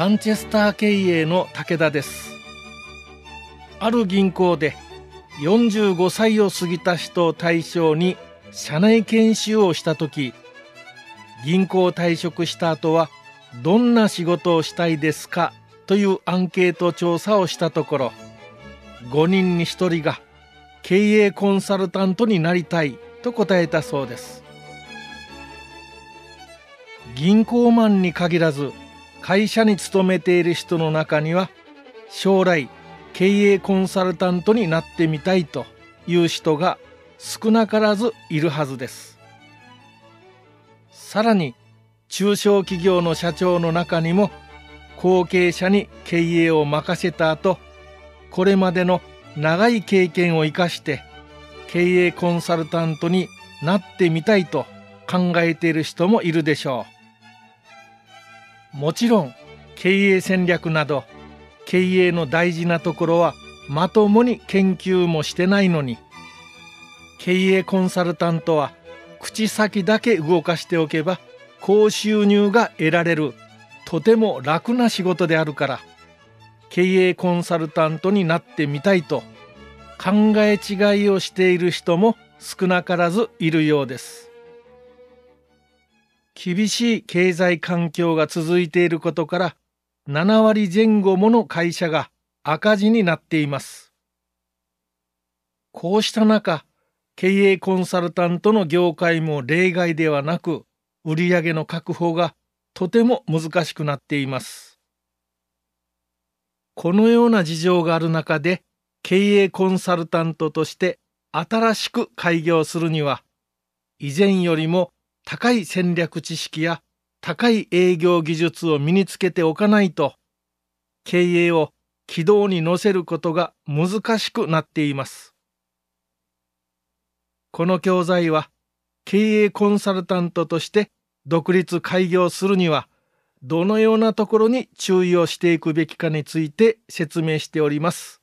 ランチェスター経営の武田です。ある銀行で45歳を過ぎた人を対象に社内研修をした時銀行を退職した後はどんな仕事をしたいですか？というアンケート調査をしたところ5人に1人が経営コンサルタントになりたいと答えたそうです。銀行マンに限らず会社に勤めている人の中には将来経営コンサルタントになってみたいという人が少なからずいるはずです。さらに中小企業の社長の中にも後継者に経営を任せた後これまでの長い経験を生かして経営コンサルタントになってみたいと考えている人もいるでしょう。もちろん経営戦略など経営の大事なところはまともに研究もしてないのに経営コンサルタントは口先だけ動かしておけば高収入が得られるとても楽な仕事であるから経営コンサルタントになってみたいと考え違いをしている人も少なからずいるようです。厳しい経済環境が続いていることから7割前後もの会社が赤字になっています。こうした中経営コンサルタントの業界も例外ではなく売上の確保がとても難しくなっています。このような事情がある中で経営コンサルタントとして新しく開業するには、以前よりも高い戦略知識や高い営業技術を身につけておかないと、経営を軌道に乗せることが難しくなっています。この教材は、経営コンサルタントとして独立開業するには、どのようなところに注意をしていくべきかについて説明しております。